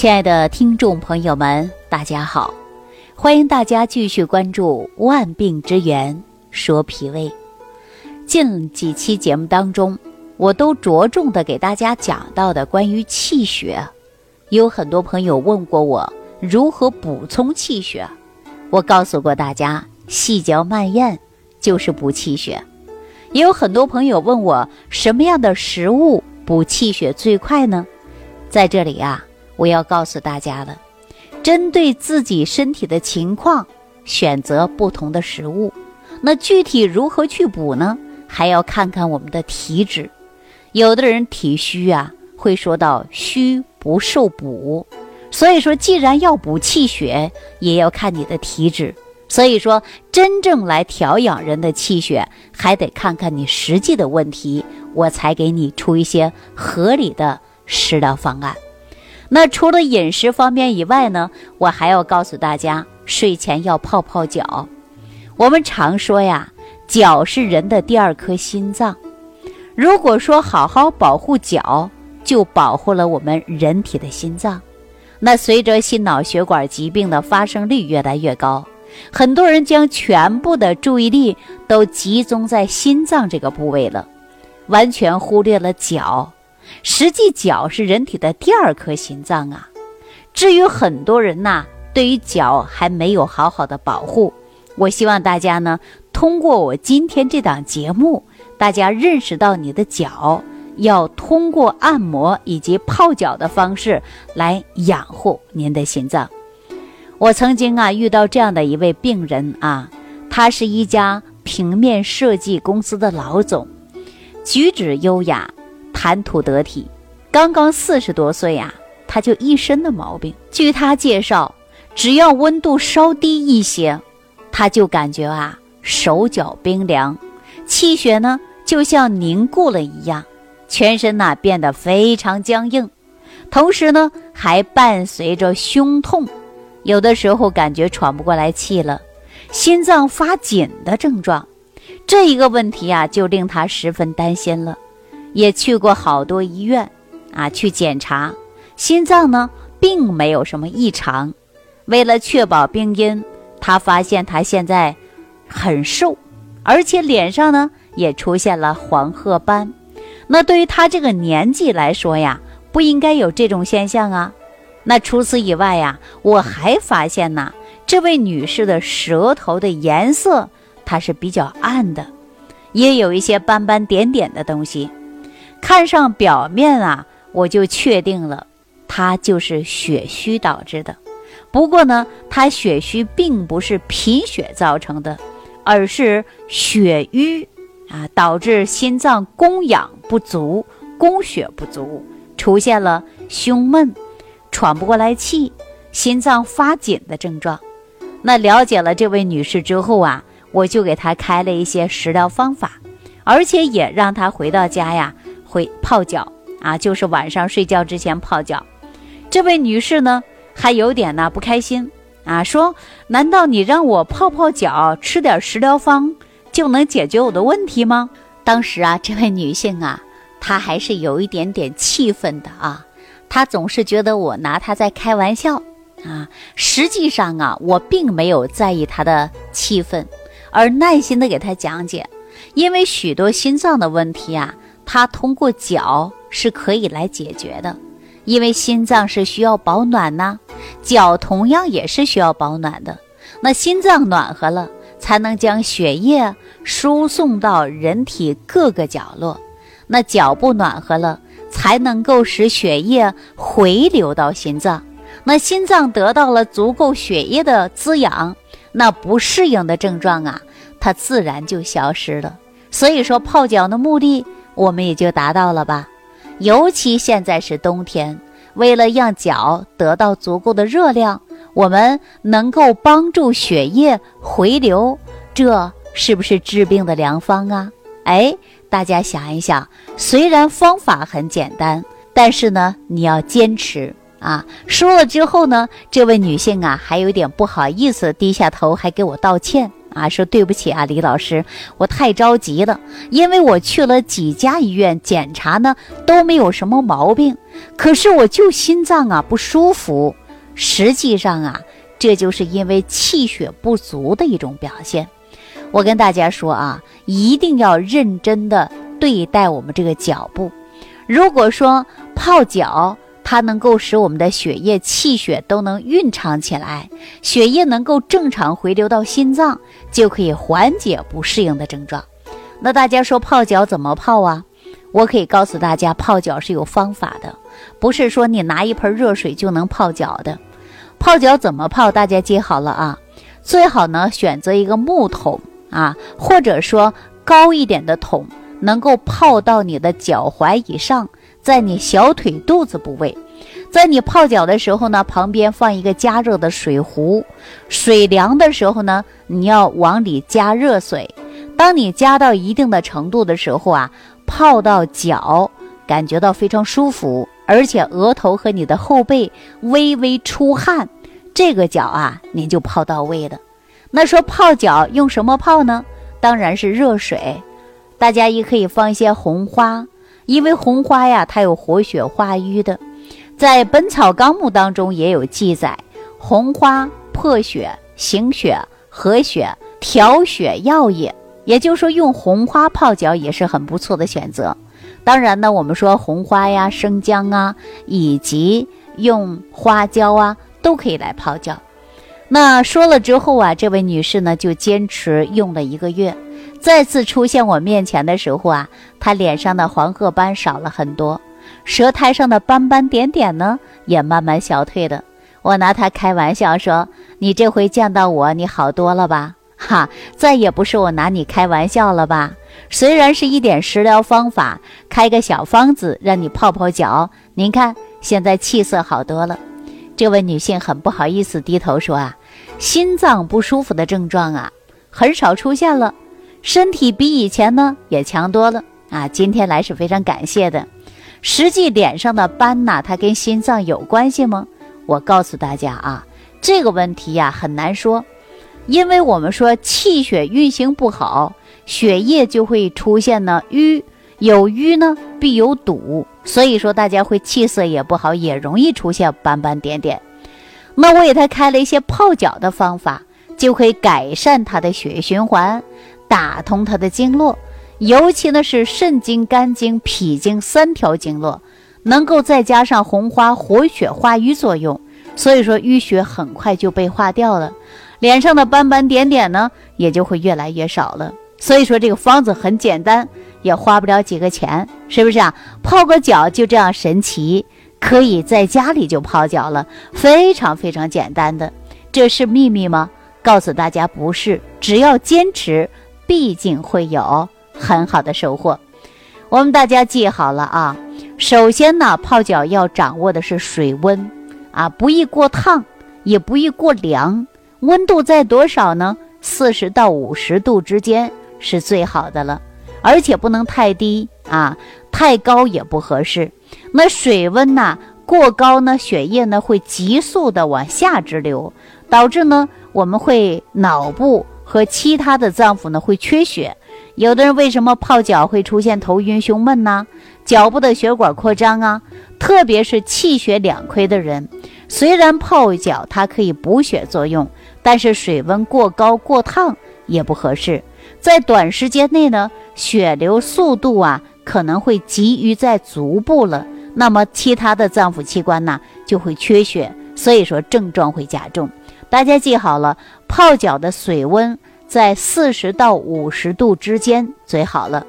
亲爱的听众朋友们，大家好！欢迎大家继续关注《万病之源说脾胃》。近几期节目当中，我都着重的给大家讲到的关于气血，有很多朋友问过我如何补充气血，我告诉过大家，细嚼慢咽就是补气血。也有很多朋友问我什么样的食物补气血最快呢？在这里啊。我要告诉大家了，针对自己身体的情况，选择不同的食物。那具体如何去补呢？还要看看我们的体质。有的人体虚啊，会说到虚不受补。所以说，既然要补气血，也要看你的体质。所以说，真正来调养人的气血，还得看看你实际的问题，我才给你出一些合理的食疗方案。那除了饮食方面以外呢，我还要告诉大家，睡前要泡泡脚。我们常说呀，脚是人的第二颗心脏。如果说好好保护脚，就保护了我们人体的心脏。那随着心脑血管疾病的发生率越来越高，很多人将全部的注意力都集中在心脏这个部位了，完全忽略了脚。实际脚是人体的第二颗心脏啊。至于很多人呐，对于脚还没有好好的保护，我希望大家呢，通过我今天这档节目，大家认识到你的脚要通过按摩以及泡脚的方式来养护您的心脏。我曾经啊遇到这样的一位病人啊，他是一家平面设计公司的老总，举止优雅。谈吐得体，刚刚四十多岁呀，他就一身的毛病。据他介绍，只要温度稍低一些，他就感觉啊手脚冰凉，气血呢就像凝固了一样，全身呐变得非常僵硬，同时呢还伴随着胸痛，有的时候感觉喘不过来气了，心脏发紧的症状。这一个问题啊，就令他十分担心了。也去过好多医院，啊，去检查心脏呢，并没有什么异常。为了确保病因，他发现他现在很瘦，而且脸上呢也出现了黄褐斑。那对于他这个年纪来说呀，不应该有这种现象啊。那除此以外呀，我还发现呢，这位女士的舌头的颜色它是比较暗的，也有一些斑斑点点的东西。看上表面啊，我就确定了，它就是血虚导致的。不过呢，它血虚并不是贫血造成的，而是血瘀啊，导致心脏供氧不足、供血不足，出现了胸闷、喘不过来气、心脏发紧的症状。那了解了这位女士之后啊，我就给她开了一些食疗方法，而且也让她回到家呀。会泡脚啊，就是晚上睡觉之前泡脚。这位女士呢，还有点呢不开心啊，说：“难道你让我泡泡脚，吃点食疗方就能解决我的问题吗？”当时啊，这位女性啊，她还是有一点点气愤的啊，她总是觉得我拿她在开玩笑啊。实际上啊，我并没有在意她的气愤，而耐心的给她讲解，因为许多心脏的问题啊。它通过脚是可以来解决的，因为心脏是需要保暖呐，脚同样也是需要保暖的。那心脏暖和了，才能将血液输送到人体各个角落；那脚不暖和了，才能够使血液回流到心脏。那心脏得到了足够血液的滋养，那不适应的症状啊，它自然就消失了。所以说，泡脚的目的。我们也就达到了吧，尤其现在是冬天，为了让脚得到足够的热量，我们能够帮助血液回流，这是不是治病的良方啊？哎，大家想一想，虽然方法很简单，但是呢，你要坚持啊。说了之后呢，这位女性啊，还有点不好意思，低下头还给我道歉啊，说对不起啊，李老师，我太着急了，因为我去了几家医院检查呢，都没有什么毛病，可是我就心脏啊不舒服。实际上啊，这就是因为气血不足的一种表现。我跟大家说啊，一定要认真的对待我们这个脚部。如果说泡脚，它能够使我们的血液、气血都能蕴藏起来，血液能够正常回流到心脏，就可以缓解不适应的症状。那大家说泡脚怎么泡啊？我可以告诉大家，泡脚是有方法的，不是说你拿一盆热水就能泡脚的。泡脚怎么泡？大家记好了啊！最好呢选择一个木桶啊，或者说高一点的桶，能够泡到你的脚踝以上。在你小腿肚子部位，在你泡脚的时候呢，旁边放一个加热的水壶，水凉的时候呢，你要往里加热水。当你加到一定的程度的时候啊，泡到脚感觉到非常舒服，而且额头和你的后背微微出汗，这个脚啊，你就泡到位了。那说泡脚用什么泡呢？当然是热水。大家也可以放一些红花。因为红花呀，它有活血化瘀的，在《本草纲目》当中也有记载，红花破血、行血、和血、调血药也。也就是说，用红花泡脚也是很不错的选择。当然呢，我们说红花呀、生姜啊，以及用花椒啊，都可以来泡脚。那说了之后啊，这位女士呢，就坚持用了一个月。再次出现我面前的时候啊，她脸上的黄褐斑少了很多，舌苔上的斑斑点点呢也慢慢消退了。我拿她开玩笑说：“你这回见到我，你好多了吧？哈，再也不是我拿你开玩笑了吧？虽然是一点食疗方法，开个小方子让你泡泡脚，您看现在气色好多了。”这位女性很不好意思低头说：“啊，心脏不舒服的症状啊，很少出现了。”身体比以前呢也强多了啊！今天来是非常感谢的。实际脸上的斑呐，它跟心脏有关系吗？我告诉大家啊，这个问题呀很难说，因为我们说气血运行不好，血液就会出现呢瘀，有瘀呢必有堵，所以说大家会气色也不好，也容易出现斑斑点点。那我给他开了一些泡脚的方法，就可以改善他的血液循环。打通它的经络，尤其呢是肾经、肝经、脾经三条经络，能够再加上红花活血化瘀作用，所以说淤血很快就被化掉了，脸上的斑斑点点呢也就会越来越少了。所以说这个方子很简单，也花不了几个钱，是不是啊？泡个脚就这样神奇，可以在家里就泡脚了，非常非常简单的，这是秘密吗？告诉大家不是，只要坚持。毕竟会有很好的收获，我们大家记好了啊。首先呢，泡脚要掌握的是水温啊，不宜过烫，也不宜过凉，温度在多少呢？四十到五十度之间是最好的了，而且不能太低啊，太高也不合适。那水温呢过高呢，血液呢会急速的往下直流，导致呢我们会脑部。和其他的脏腑呢会缺血，有的人为什么泡脚会出现头晕胸闷呢？脚部的血管扩张啊，特别是气血两亏的人，虽然泡脚它可以补血作用，但是水温过高过烫也不合适，在短时间内呢，血流速度啊可能会急于在足部了，那么其他的脏腑器官呢就会缺血，所以说症状会加重。大家记好了，泡脚的水温在四十到五十度之间最好了。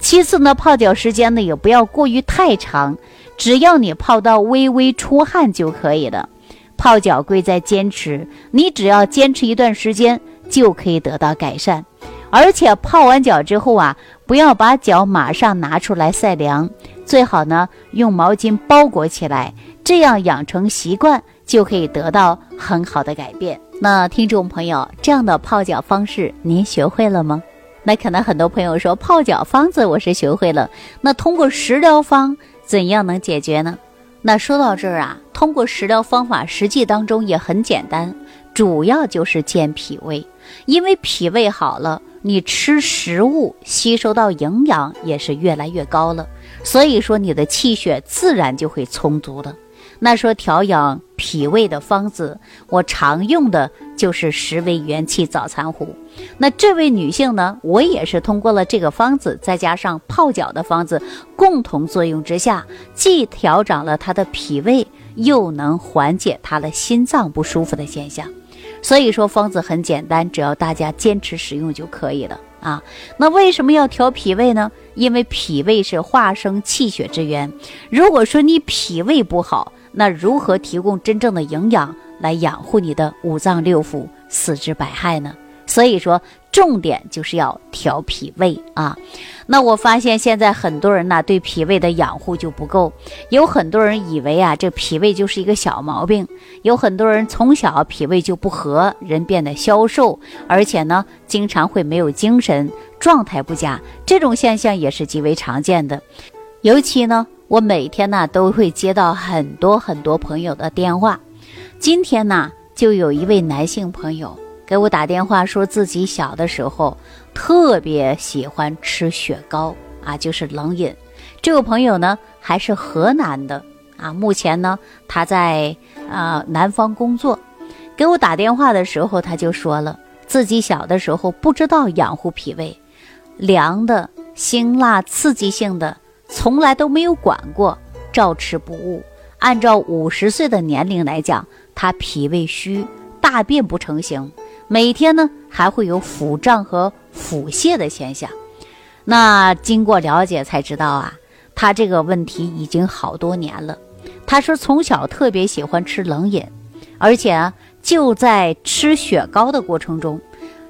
其次呢，泡脚时间呢也不要过于太长，只要你泡到微微出汗就可以了。泡脚贵在坚持，你只要坚持一段时间就可以得到改善。而且泡完脚之后啊，不要把脚马上拿出来晒凉，最好呢用毛巾包裹起来，这样养成习惯。就可以得到很好的改变。那听众朋友，这样的泡脚方式您学会了吗？那可能很多朋友说泡脚方子我是学会了，那通过食疗方怎样能解决呢？那说到这儿啊，通过食疗方法实际当中也很简单，主要就是健脾胃，因为脾胃好了，你吃食物吸收到营养也是越来越高了，所以说你的气血自然就会充足的。那说调养脾胃的方子，我常用的就是十味元气早餐壶。那这位女性呢，我也是通过了这个方子，再加上泡脚的方子，共同作用之下，既调整了她的脾胃，又能缓解她的心脏不舒服的现象。所以说方子很简单，只要大家坚持使用就可以了啊。那为什么要调脾胃呢？因为脾胃是化生气血之源。如果说你脾胃不好，那如何提供真正的营养来养护你的五脏六腑、四肢百骸呢？所以说，重点就是要调脾胃啊。那我发现现在很多人呢，对脾胃的养护就不够。有很多人以为啊，这脾胃就是一个小毛病。有很多人从小脾胃就不和，人变得消瘦，而且呢，经常会没有精神，状态不佳。这种现象也是极为常见的，尤其呢。我每天呢都会接到很多很多朋友的电话，今天呢就有一位男性朋友给我打电话，说自己小的时候特别喜欢吃雪糕啊，就是冷饮。这个朋友呢还是河南的啊，目前呢他在啊南方工作，给我打电话的时候他就说了，自己小的时候不知道养护脾胃，凉的、辛辣、刺激性的。从来都没有管过，照吃不误。按照五十岁的年龄来讲，他脾胃虚，大便不成形，每天呢还会有腹胀和腹泻的现象。那经过了解才知道啊，他这个问题已经好多年了。他说从小特别喜欢吃冷饮，而且啊就在吃雪糕的过程中，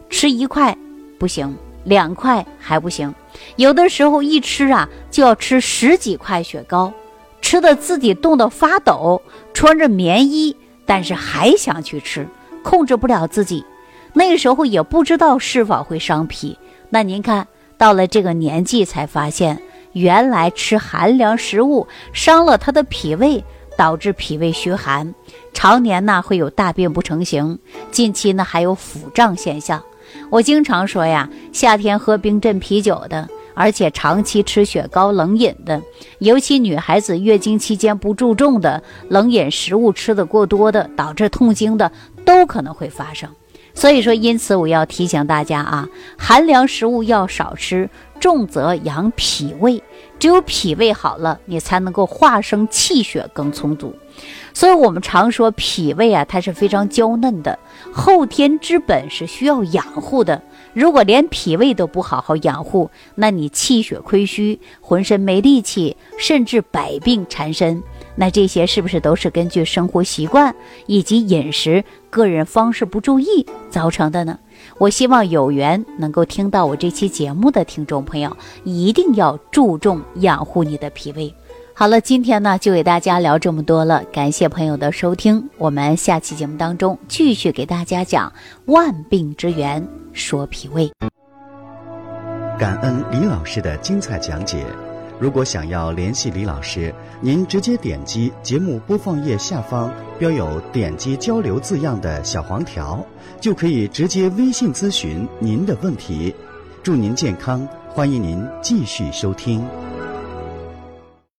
吃一块不行，两块还不行。有的时候一吃啊，就要吃十几块雪糕，吃的自己冻得发抖，穿着棉衣，但是还想去吃，控制不了自己。那个时候也不知道是否会伤脾。那您看到了这个年纪，才发现原来吃寒凉食物伤了他的脾胃，导致脾胃虚寒，常年呢会有大便不成形，近期呢还有腹胀现象。我经常说呀，夏天喝冰镇啤酒的，而且长期吃雪糕冷饮的，尤其女孩子月经期间不注重的，冷饮食物吃的过多的，导致痛经的，都可能会发生。所以说，因此我要提醒大家啊，寒凉食物要少吃，重则养脾胃。只有脾胃好了，你才能够化生气血更充足。所以我们常说脾胃啊，它是非常娇嫩的，后天之本是需要养护的。如果连脾胃都不好好养护，那你气血亏虚，浑身没力气，甚至百病缠身。那这些是不是都是根据生活习惯以及饮食、个人方式不注意造成的呢？我希望有缘能够听到我这期节目的听众朋友，一定要注重养护你的脾胃。好了，今天呢就给大家聊这么多了，感谢朋友的收听，我们下期节目当中继续给大家讲万病之源，说脾胃。感恩李老师的精彩讲解。如果想要联系李老师，您直接点击节目播放页下方标有“点击交流”字样的小黄条，就可以直接微信咨询您的问题。祝您健康，欢迎您继续收听。